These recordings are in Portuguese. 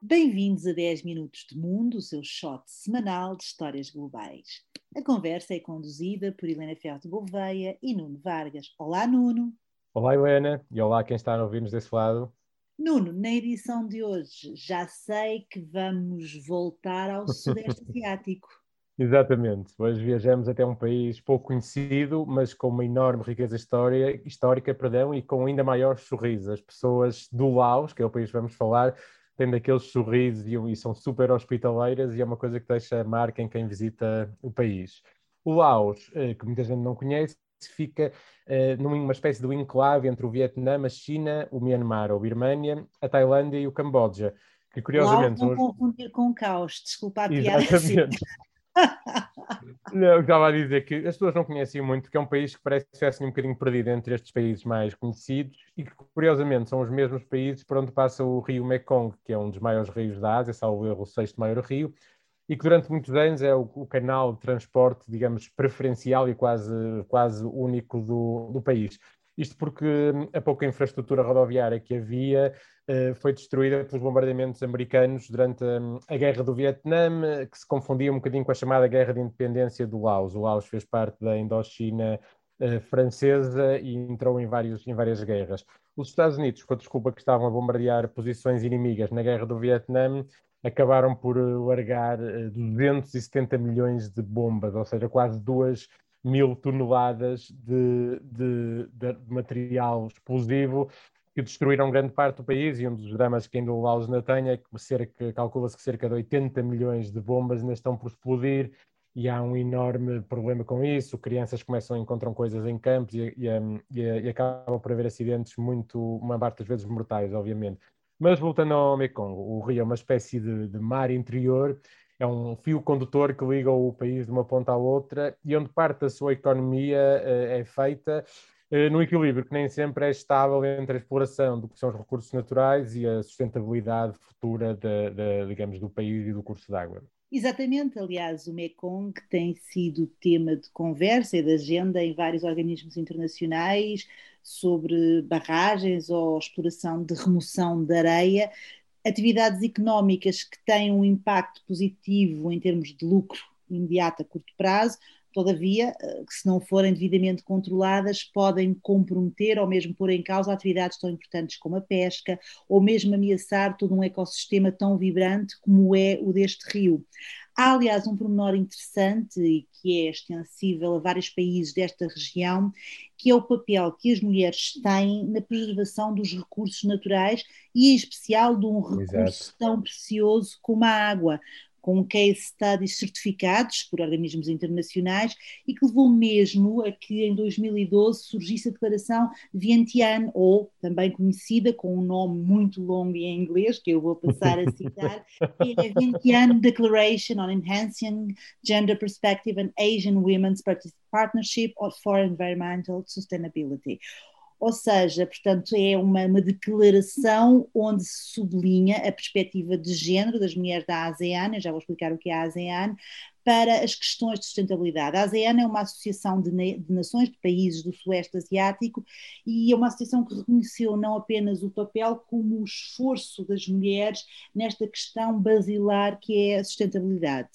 Bem-vindos a 10 Minutos de Mundo, o seu shot semanal de histórias globais. A conversa é conduzida por Helena Ferro de Gouveia e Nuno Vargas. Olá, Nuno. Olá, Helena, e olá quem está a ouvir-nos desse lado. Nuno, na edição de hoje já sei que vamos voltar ao Sudeste Asiático. Exatamente. Hoje viajamos até um país pouco conhecido, mas com uma enorme riqueza história, histórica perdão, e com ainda maior sorriso. As pessoas do Laos, que é o país que vamos falar, têm daqueles sorrisos e, e, são super hospitaleiras e é uma coisa que deixa marca em quem visita o país. O Laos, eh, que muita gente não conhece, fica uh, numa espécie de enclave entre o Vietnã, a China, o Myanmar, ou Birmânia, a Tailândia e o Camboja. Que curiosamente. Laos não confundir com caos, desculpa a piada. Exatamente. não, eu estava a dizer que as pessoas não conhecem muito, porque é um país que parece ser assim um bocadinho perdido entre estes países mais conhecidos e que, curiosamente, são os mesmos países por onde passa o rio Mekong, que é um dos maiores rios da Ásia, salvo erro, o sexto maior rio, e que durante muitos anos é o, o, canal de transporte, digamos, preferencial e quase, quase único do, do país. Isto porque hum, a pouca infraestrutura rodoviária que havia uh, foi destruída pelos bombardeamentos americanos durante um, a Guerra do Vietnã, que se confundia um bocadinho com a chamada Guerra de Independência do Laos. O Laos fez parte da Indochina uh, francesa e entrou em, vários, em várias guerras. Os Estados Unidos, com a desculpa que estavam a bombardear posições inimigas na Guerra do Vietnã, acabaram por eh, largar 270 milhões de bombas, ou seja, quase duas mil toneladas de, de, de, material explosivo que destruíram grande parte do país e um dos dramas que ainda o Laos ainda tem é que calcula-se que cerca de 80 milhões de bombas ainda estão por explodir e há um enorme problema com isso, crianças começam a encontrar coisas em campos e, e, e, e acabam por haver acidentes muito, uma parte das vezes mortais, obviamente. Mas voltando ao Mekong, o rio é uma espécie de, de mar interior é um fio condutor que liga o país de uma ponta à outra e onde parte da sua economia uh, é feita uh, no equilíbrio que nem sempre é estável entre a exploração do que são os recursos naturais e a sustentabilidade futura, de, de, digamos, do país e do curso d'água. Exatamente, aliás, o Mekong tem sido tema de conversa e de agenda em vários organismos internacionais sobre barragens ou exploração de remoção de areia, atividades económicas que têm um impacto positivo em termos de lucro imediato a curto prazo, todavia, eh, se não forem devidamente controladas, podem comprometer ou mesmo pôr em causa atividades tão importantes como a pesca, ou mesmo ameaçar todo um ecossistema tão vibrante como é o deste rio. Há, aliás, um pormenor interessante e que é extensível a vários países desta região, que é o papel que as mulheres têm na preservação dos recursos naturais e, em especial, de um recurso Exato. tão precioso como a água com case studies certificados por organismos internacionais e que levou mesmo a que em 2012 surgisse a Declaração Vientiane, ou também conhecida com um nome muito longo em inglês, que eu vou passar a citar, que é a Vientiane Declaration on Enhancing Gender Perspective and Asian Women's Partnership for Environmental Sustainability ou seja, portanto, é uma, uma, declaração onde se sublinha a perspectiva de género das mulheres da ASEAN, eu já vou explicar o que é a ASEAN, para as questões de sustentabilidade. A ASEAN é uma associação de, de, nações, de países do Sueste Asiático, e é uma associação que reconheceu não apenas o papel, como o esforço das mulheres nesta questão basilar que é a sustentabilidade.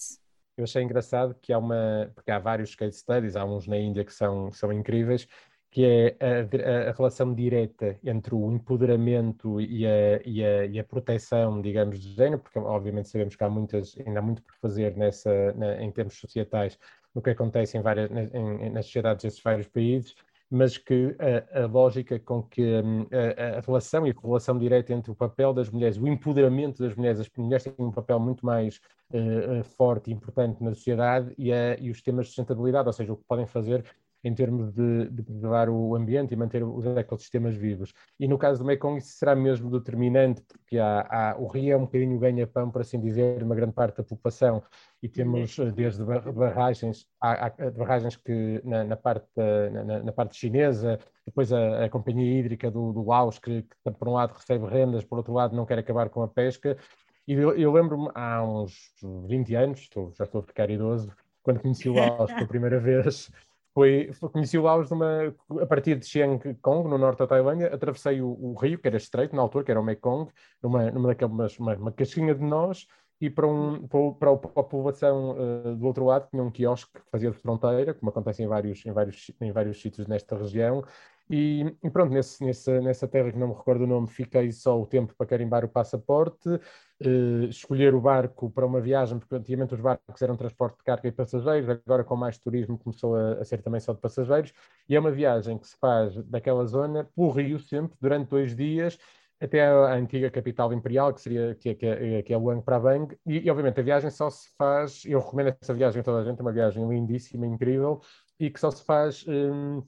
Eu achei engraçado que há uma, porque há vários case studies, há uns na Índia que são, são incríveis, que é a, a, relação direta entre o empoderamento e a, e, a, e a, proteção, digamos, de género, porque obviamente sabemos que há muitas, ainda há muito por fazer nessa, na, em termos societais, no que acontece em várias, em, nas sociedades desses vários países, mas que a, lógica com que hum, a, relação e a correlação direta entre o papel das mulheres, o empoderamento das mulheres, as mulheres têm um papel muito mais uh, forte e importante na sociedade e, e os temas de sustentabilidade, ou seja, o que podem fazer em termos de, de, preservar o ambiente e manter os ecossistemas vivos. E no caso do Mekong isso será mesmo determinante, porque há, há, o rio é um bocadinho ganha-pão, por assim dizer, uma grande parte da população, e temos desde barragens, há, há barragens que na, na parte, na, na, parte chinesa, depois a, a companhia hídrica do, do Laos, que, que por um lado recebe rendas, por outro lado não quer acabar com a pesca, e eu, eu lembro-me há uns 20 anos, estou, já estou a ficar idoso, quando conheci o Laos pela primeira vez, foi, foi, conheci o Laos numa, a partir de Chiang Kong, no norte da Tailândia, atravessei o, o, rio, que era estreito na altura, que era o Mekong, numa, numa daquelas, uma, uma casquinha de nós, e para, um, para, a população uh, do outro lado tinha um quiosque que fazia de fronteira, como acontece em vários, em vários, em vários sítios nesta região, e, e, pronto, nesse, nessa, nessa terra que não me recordo o nome, fiquei só o tempo para carimbar o passaporte, uh, escolher o barco para uma viagem, porque antigamente os barcos eram transporte de carga e passageiros, agora com mais turismo começou a, a, ser também só de passageiros, e é uma viagem que se faz daquela zona, pelo rio sempre, durante dois dias, até a antiga capital imperial, que seria que, que, que é Luang Prabang, e, e obviamente a viagem só se faz, eu recomendo essa viagem a toda a gente, é uma viagem lindíssima, incrível, e que só se faz um,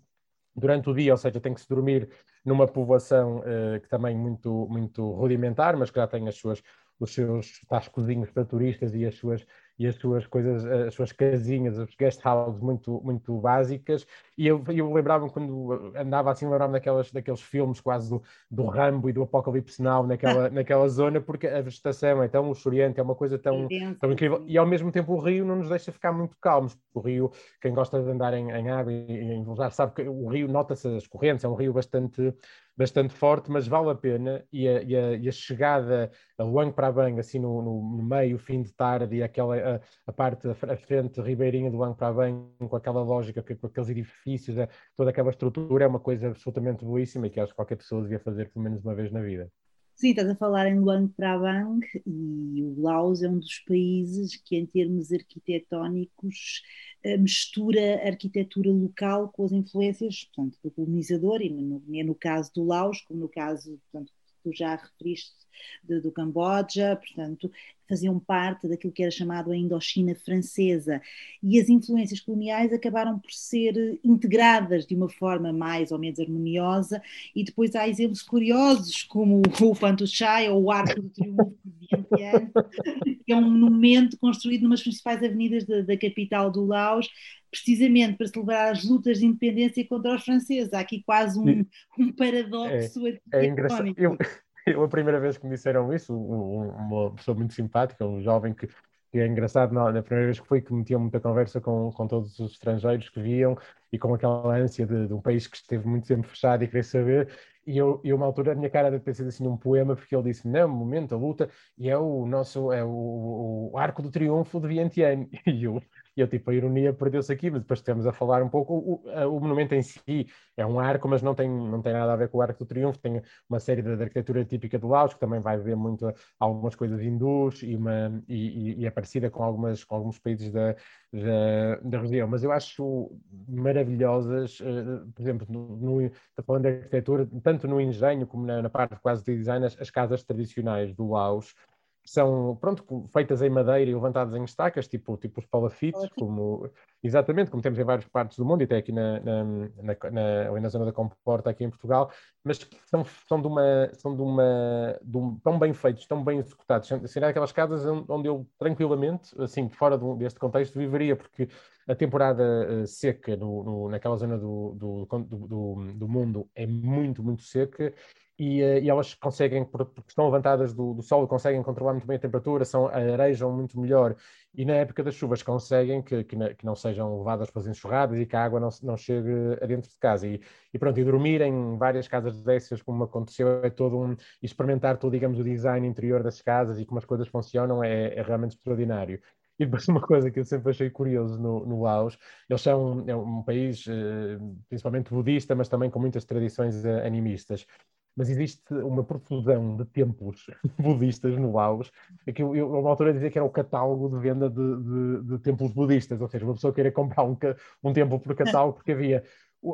durante o dia, ou seja, tem que se dormir numa povoação uh, que também muito, muito rudimentar, mas que já tem as suas, os seus tais cozinhos para turistas e as suas e as suas coisas, as suas casinhas, os guest houses muito, muito básicas. E eu, eu lembrava-me quando andava assim, lembrava-me daquelas, daqueles filmes quase do, do Rambo e do Apocalipse Now naquela, naquela zona, porque a vegetação é tão luxuriante, é uma coisa tão, tão incrível. E ao mesmo tempo o rio não nos deixa ficar muito calmos. O rio, quem gosta de andar em, em água e em já sabe que o rio nota-se as correntes, é um rio bastante bastante forte, mas vale a pena. E a, e a, e a chegada a Luang Prabang, assim no, no, meio, fim de tarde, e aquela a, a parte, a frente ribeirinha do Luang Prabang, com aquela lógica, com aqueles edifícios, toda aquela estrutura, é uma coisa absolutamente belíssima e que acho que qualquer pessoa devia fazer pelo menos uma vez na vida. Sim, estás a falar em Luang Prabang e o Laos é um dos países que, em termos arquitetónicos, eh, mistura a arquitetura local com as influências portanto, do colonizador, e no, é no caso do Laos, como no caso portanto, tu já referiste de, do Camboja, portanto, faziam parte daquilo que era chamado a Indochina francesa. E as influências coloniais acabaram por ser integradas de uma forma mais ou menos harmoniosa, e depois há exemplos curiosos, como o Fantochai ou o Arco do Triunfo de Vientiane, que é um monumento construído numas principais avenidas da, da capital do Laos, precisamente para celebrar as lutas de independência contra os franceses. Há aqui quase um, um paradoxo é, é engraçado. Eu, eu, a primeira vez que me disseram isso, uma pessoa muito simpática, um jovem que, que é engraçado, na, primeira vez que foi, que metia muita conversa com, com todos os estrangeiros que viam e com aquela ânsia de, de um país que esteve muito tempo fechado e querer saber. E eu, eu, uma altura, a minha cara deve ter sido assim um poema, porque ele disse: Não, momento, a luta, e é o nosso, é o, o arco do triunfo de Vientiane. E eu, e eu, tipo, a ironia perdeu-se aqui, mas depois temos a falar um pouco. O, o, monumento em si é um arco, mas não tem, não tem nada a ver com o Arco do Triunfo. Tem uma série de, arquitetura típica do Laos, que também vai ver muito algumas coisas hindus e, uma, e, e, é parecida com, algumas, com alguns países da, da, da região. Mas eu acho maravilhosas, uh, por exemplo, no, no, falando de arquitetura, tanto no engenho como na, na parte quase de design, as, as casas tradicionais do Laos são pronto, feitas em madeira e levantadas em estacas, tipo, tipo os palafites, como, exatamente, como temos em várias partes do mundo, e até aqui na, na, na, na, na zona da Comporta, aqui em Portugal, mas são, são, de uma, são de uma, de um, tão bem feitos, tão bem executados, serão aquelas casas onde eu tranquilamente, assim, fora do, deste contexto, viveria, porque a temporada uh, seca no, no, naquela zona do, do, do, do mundo é muito, muito seca, e, uh, e, elas conseguem, porque estão levantadas do, do solo, conseguem controlar muito bem a temperatura, são, arejam muito melhor, e na época das chuvas conseguem que, que, que não sejam levadas para as enxurradas e que a água não, não chegue a dentro de casa. E, e pronto, e dormir em várias casas dessas, como aconteceu, é todo um. experimentar todo, digamos, o design interior das casas e como as coisas funcionam é, é realmente extraordinário. E depois uma coisa que eu sempre achei curioso no, no Laos, eles são é um país eh, principalmente budista, mas também com muitas tradições eh, animistas mas existe uma profusão de templos budistas no Laos, é que eu, eu uma altura dizia que era o catálogo de venda de, de, de templos budistas, ou seja, uma pessoa queria comprar um, um templo por catálogo, porque havia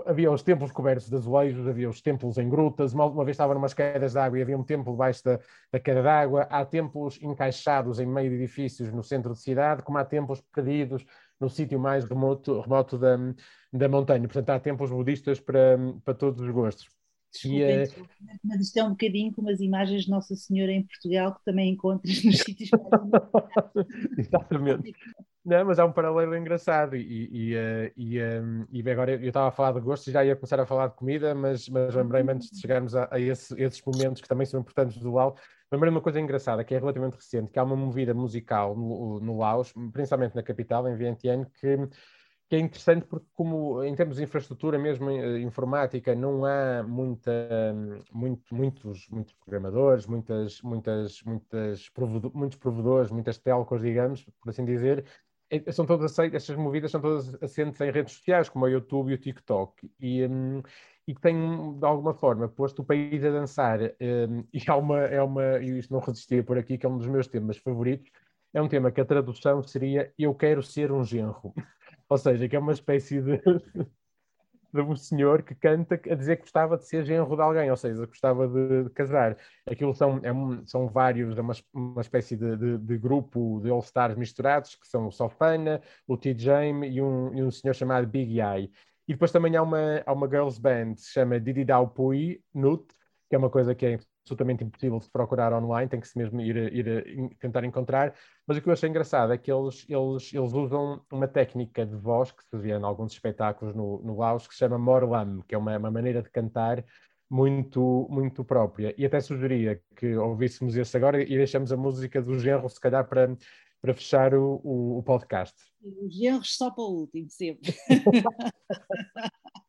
havia os templos cobertos de azulejos, havia os templos em grutas, uma, uma vez estava umas quedas de água e havia um templo debaixo da, da queda d'água, há templos encaixados em meio de edifícios no centro de cidade, como há templos perdidos no sítio mais remoto, remoto da, da montanha. Portanto, há templos budistas para, para todos os gostos. Desculpem, uh... mas isto é um bocadinho como as imagens de Nossa Senhora em Portugal que também encontras nos sítios Exatamente. Não, mas há um paralelo engraçado e, e, e, um, e agora eu estava a falar de gosto e já ia começar a falar de comida, mas, mas lembrei-me antes de chegarmos a, a esse, esses momentos que também são importantes do Laos, lembrei-me uma coisa engraçada que é relativamente recente, que há uma movida musical no, no Laos, principalmente na capital, em Vientiane, que que é interessante porque como em termos de infraestrutura mesmo eh, informática não há muita muito, muitos muitos programadores muitas muitas muitas muitos provedores muitas telcos digamos por assim dizer são todas estas movidas são todas assentes em redes sociais como o YouTube e o TikTok. E um, e que tem de alguma forma posto o país a dançar um, e há uma é uma e isto não resistia por aqui que é um dos meus temas favoritos é um tema que a tradução seria eu quero ser um genro ou seja, que é uma espécie de, de um senhor que canta a dizer que gostava de ser genro de alguém, ou seja, gostava de, de casar. Aquilo são, é são vários, é uma, uma espécie de, de, de grupo de All-Stars misturados, que são o Sofana, o T-Jame e um, e um senhor chamado Big Eye. E depois também há uma, há uma girls band que se chama Didi Dao Pui, Nut, que é uma coisa que é absolutamente impossível de procurar online, tem que se mesmo ir, ir tentar encontrar. Mas o que eu achei engraçado é que eles, eles, eles usam uma técnica de voz que se vê em alguns espetáculos no, no Laos, que se chama Morlam, que é uma, uma maneira de cantar muito, muito própria. E até sugeria que ouvíssemos esse agora e deixamos a música do Genro, se calhar, para, para fechar o, o, o podcast. Os genros só para o último, sempre.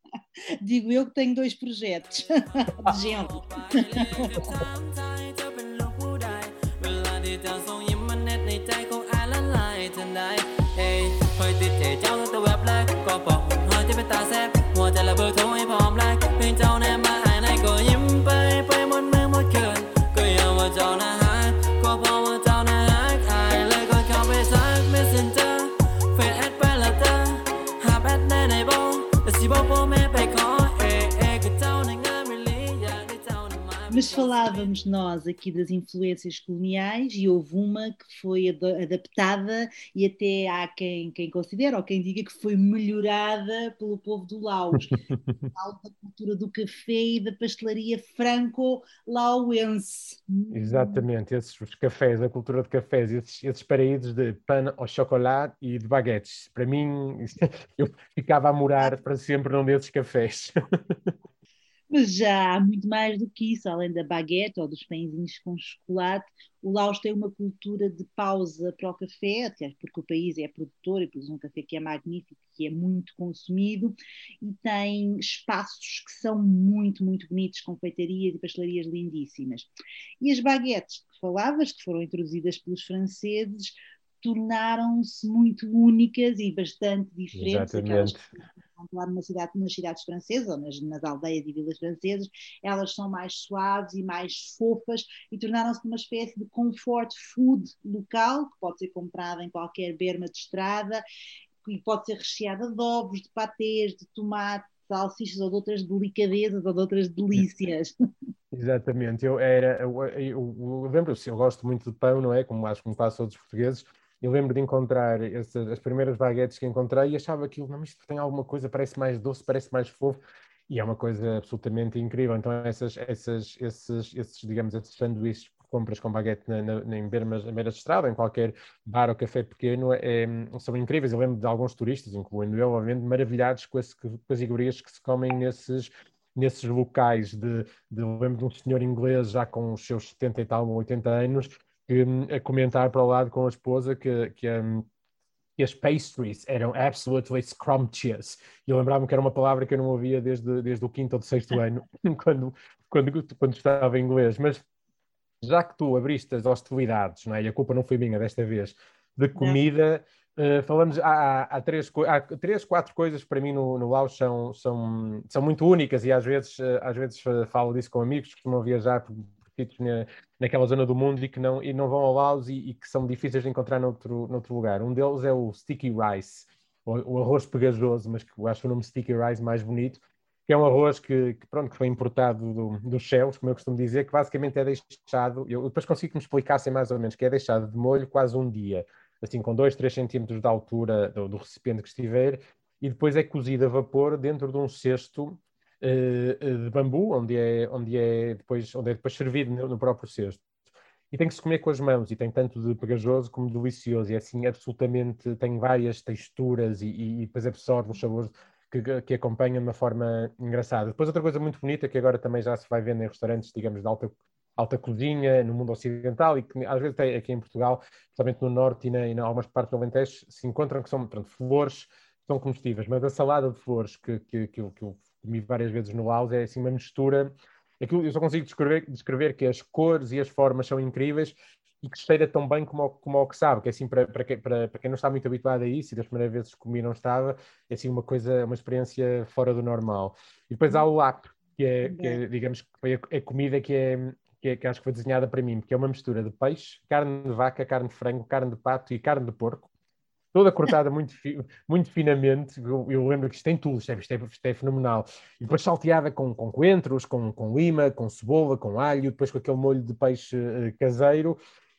Digo eu que tenho dois projetos genro. Mas falávamos nós aqui das influências coloniais e houve uma que foi adaptada e até há quem, quem considera ou quem diga que foi melhorada pelo povo do Laos. a da cultura do café e da pastelaria franco-lauense. Exatamente, esses cafés, a cultura de cafés, esses, esses paraísos de pano ao chocolate e de baguetes. Para mim, eu ficava a morar para sempre num desses cafés. Mas já há muito mais do que isso, além da baguete ou dos pãezinhos com chocolate, o Laos tem uma cultura de pausa para o café, porque o país é produtor e produz um café que é magnífico, que é muito consumido, e tem espaços que são muito, muito bonitos, com feitarias e pastelarias lindíssimas. E as baguetes que falavas, que foram introduzidas pelos franceses, tornaram-se muito únicas e bastante diferentes daquelas lá numa cidade, nas cidades francesas ou nas, nas, aldeias e vilas francesas, elas são mais suaves e mais fofas e tornaram-se uma espécie de comfort food local, que pode ser comprada em qualquer berma de estrada e pode ser recheada de ovos, de patês, de tomate, salsichas ou de outras delicadezas ou de outras delícias. Exatamente, eu era, eu, eu, eu lembro-se, eu gosto muito de pão, não é? Como acho que quase todos os portugueses, eu lembro de encontrar essas, as primeiras baguetes que encontrei e achava aquilo, não, isto tem alguma coisa, parece mais doce, parece mais fofo, e é uma coisa absolutamente incrível. Então, essas, essas, esses, esses digamos, esses sanduíches compras com baguete na, na, em bermas, de estrada, em qualquer bar ou café pequeno, é, são incríveis. Eu lembro de alguns turistas, incluindo eu, obviamente, maravilhados com, esse, com as iguarias que se comem nesses, nesses locais de, de, lembro de um senhor inglês já com os seus 70 e tal, 80 anos, a comentar para o lado com a esposa que, que, um, que as pastries eram absolutely scrumptious. E eu lembrava-me que era uma palavra que eu não ouvia desde, desde o quinto ou sexto ano, quando, quando, quando estava em inglês. Mas já que tu abriste as hostilidades, não é? e a culpa não foi minha desta vez, de comida, uh, falamos, há, há, três, há três, quatro coisas para mim no, no Laos são, são, são muito únicas e às vezes, uh, às vezes uh, falo disso com amigos que costumam viajar por, sítios na, naquela zona do mundo e que não, e não vão ao Laos e, e, que são difíceis de encontrar noutro, noutro lugar. Um deles é o sticky rice, o, o arroz pegajoso, mas que eu acho o nome sticky rice mais bonito, que é um arroz que, que, pronto, que foi importado do, dos céus, como eu costumo dizer, que basicamente é deixado, eu depois consigo que me explicassem mais ou menos, que é deixado de molho quase um dia, assim com 2, 3 centímetros de altura do, do recipiente que estiver, e depois é cozido a vapor dentro de um cesto de bambu, onde é, onde é, depois, onde é depois servido no, próprio cesto. E tem que se comer com as mãos, e tem tanto de pegajoso como de delicioso, e é assim absolutamente, tem várias texturas e, e, e depois absorve os sabores que, que acompanham de uma forma engraçada. Depois outra coisa muito bonita, que agora também já se vai vendo em restaurantes, digamos, de alta, alta cozinha, no mundo ocidental, e que às vezes até aqui em Portugal, principalmente no Norte e, na, e em algumas partes do Alentejo, se encontram que são, portanto, flores são comestíveis, mas a salada de flores que, que, que, que comi várias vezes no Laos é assim uma mistura. Aquilo, eu só consigo descrever, descrever que as cores e as formas são incríveis e que cheira tão bem como, como o que sabe, que é assim, para, para, quem, para, para quem não está muito habituado a isso, e das primeiras vezes que comi não estava, é assim uma coisa, uma experiência fora do normal. E depois há o lap, que é, que é digamos, que foi a, a comida que é, que, é, que acho que foi desenhada para mim, porque é uma mistura de peixe, carne de vaca, carne de frango, carne de pato e carne de porco, toda cortada muito, fi, muito finamente. Eu, eu, lembro que isto tem tudo, isto é, isto é, isto é fenomenal. E depois salteada com, com coentros, com, com lima, com cebola, com alho, depois com aquele molho de peixe uh, caseiro.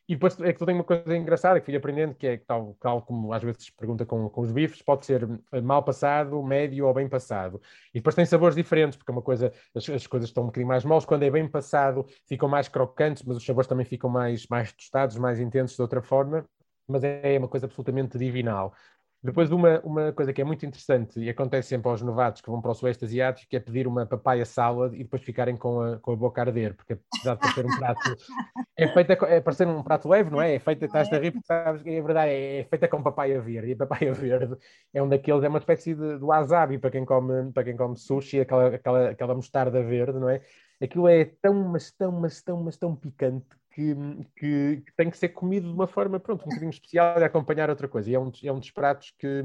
E depois é que tu tens uma coisa engraçada que fui aprendendo, que é tal, tal como às vezes se pergunta com, com os bifes, pode ser eh, mal passado, médio ou bem passado. E depois tem sabores diferentes, porque é uma coisa, as, as coisas estão um bocadinho mais moles, quando é bem passado ficam mais crocantes, mas os sabores também ficam mais, mais tostados, mais intensos de outra forma mas é uma coisa absolutamente divinal. Depois, uma, uma coisa que é muito interessante e acontece sempre aos novatos que vão para o Sueste Asiático, que é pedir uma papaya salad e depois ficarem com a, com a boca a arder, porque apesar de ser um prato, é feita é para ser um prato leve, não é? É feita, estás a rir porque sabes que é verdade, é, é feita com papaya verde, e a papaya verde é um daqueles, é uma espécie de, de wasabi para quem come, para quem come sushi, aquela, aquela, aquela mostarda verde, não é? Aquilo é tão, mas tão, mas tão, mas tão picante que, que, que, tem que ser comido de uma forma, pronto, um bocadinho especial e acompanhar outra coisa. E é um, é um dos pratos que,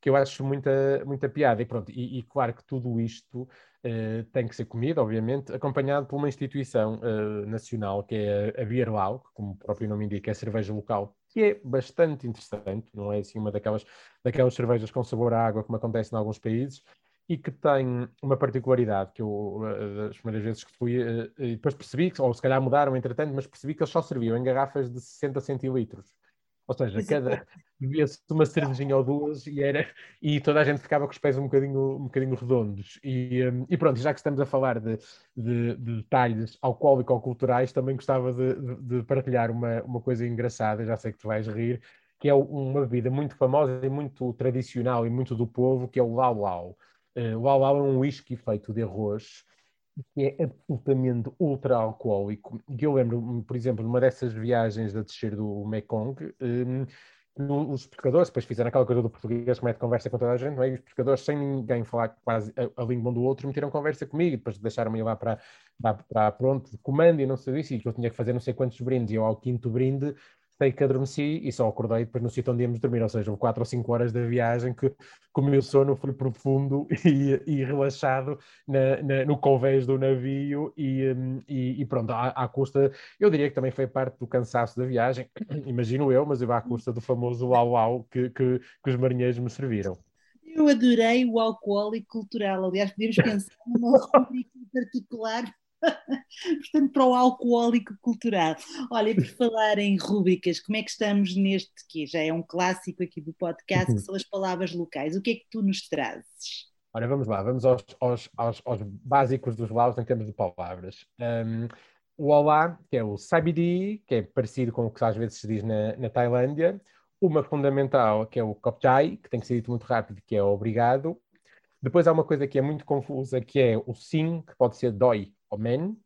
que eu acho muita, muita piada. E pronto, e, e claro que tudo isto uh, tem que ser comido, obviamente, acompanhado por uma instituição uh, nacional, que é a, Bierlau, como o próprio nome indica, é cerveja local, que é bastante interessante, não é assim uma daquelas, daquelas cervejas com sabor à água, como acontece em alguns países, e que tem uma particularidade que eu, das primeiras vezes que fui, eh, e depois percebi, ou se calhar mudaram entretanto, mas percebi que eles só serviam em garrafas de 60 centilitros. Ou seja, cada bebia-se uma cervejinha ou duas e, era, e toda a gente ficava com os pés um bocadinho, um bocadinho redondos. E, um, e pronto, já que estamos a falar de, de, de detalhes alcoólico-culturais, também gostava de, de, de, partilhar uma, uma coisa engraçada, já sei que tu vais rir, que é uma bebida muito famosa e muito tradicional e muito do povo, que é o Lau Lau. Uh, o Au Au é um whisky feito de arroz que é absolutamente ultra alcoólico. E eu lembro, por exemplo, numa dessas viagens a descer do Mekong, um, os pescadores depois fizeram aquela coisa do português que mete conversa com toda a gente, não é? E os pescadores, sem ninguém falar quase a, a língua um do outro, meteram conversa comigo depois deixaram-me ir lá para, para, de comando e não sei isso, e que eu tinha que fazer não sei quantos brindes, e eu ao quinto brinde sei que adormeci e só acordei depois no sítio onde íamos dormir, ou seja, quatro ou cinco horas da viagem que, com o meu sono foi profundo e, e relaxado na, na, no convés do navio e, hum, e, e pronto, à, à, custa, eu diria que também foi parte do cansaço da viagem, imagino eu, mas eu à custa do famoso au-au que, que, que os marinheiros me serviram. Eu adorei o alcoólico cultural. Aliás, podíamos pensar numa rubrica particular Portanto, para o alcoólico cultural. Olha, por falar em rúbricas, como é que estamos neste que já é um clássico aqui do podcast, que uhum. são as palavras locais. O que é que tu nos trazes? Ora, vamos lá, vamos aos, aos, aos, aos básicos dos Laos em termos de palavras. Um, o Olá, que é o Sabidi, que é parecido com o que às vezes se diz na, na Tailândia. Uma fundamental, que é o Kopjai, que tem que ser dito muito rápido, que é obrigado. Depois há uma coisa que é muito confusa, que é o sim, que pode ser dói ou men,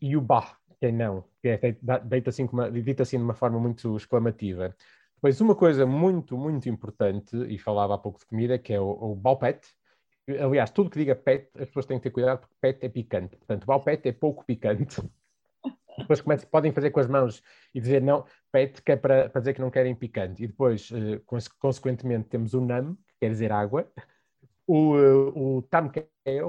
e o bah, que é não, que é dito assim, dito assim de uma forma muito exclamativa. Depois, uma coisa muito, muito importante, e falava há pouco de comida, que é o, o baupet. Aliás, tudo que diga pet, as pessoas têm que ter cuidado, porque pet é picante. Portanto, baupet é pouco picante. Depois começam, podem fazer com as mãos e dizer não, pet, que é para, dizer que não querem picante. E depois, uh, consequentemente, temos o nam, que quer dizer água o, o Tamkeo,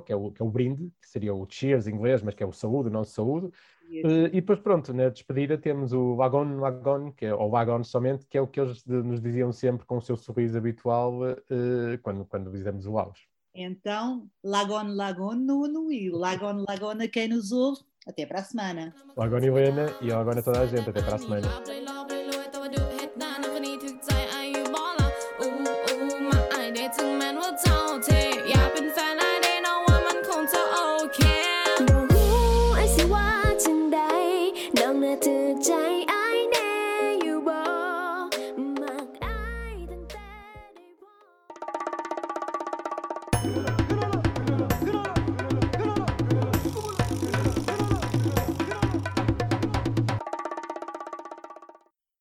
que é o, que é o brinde, que seria o cheers em inglês, mas que é o saúde, o nosso saúde. Uh, e depois, pronto, na despedida temos o Wagon Wagon, que é, ou Wagon somente, que é o que eles nos diziam sempre com o seu sorriso habitual uh, quando, quando visitamos o Laos. Então, Lagon Lagon Nuno e Lagon Lagon a quem nos ouve. Até para a semana. Lagon Helena e Lagon a toda a gente. Até para a semana.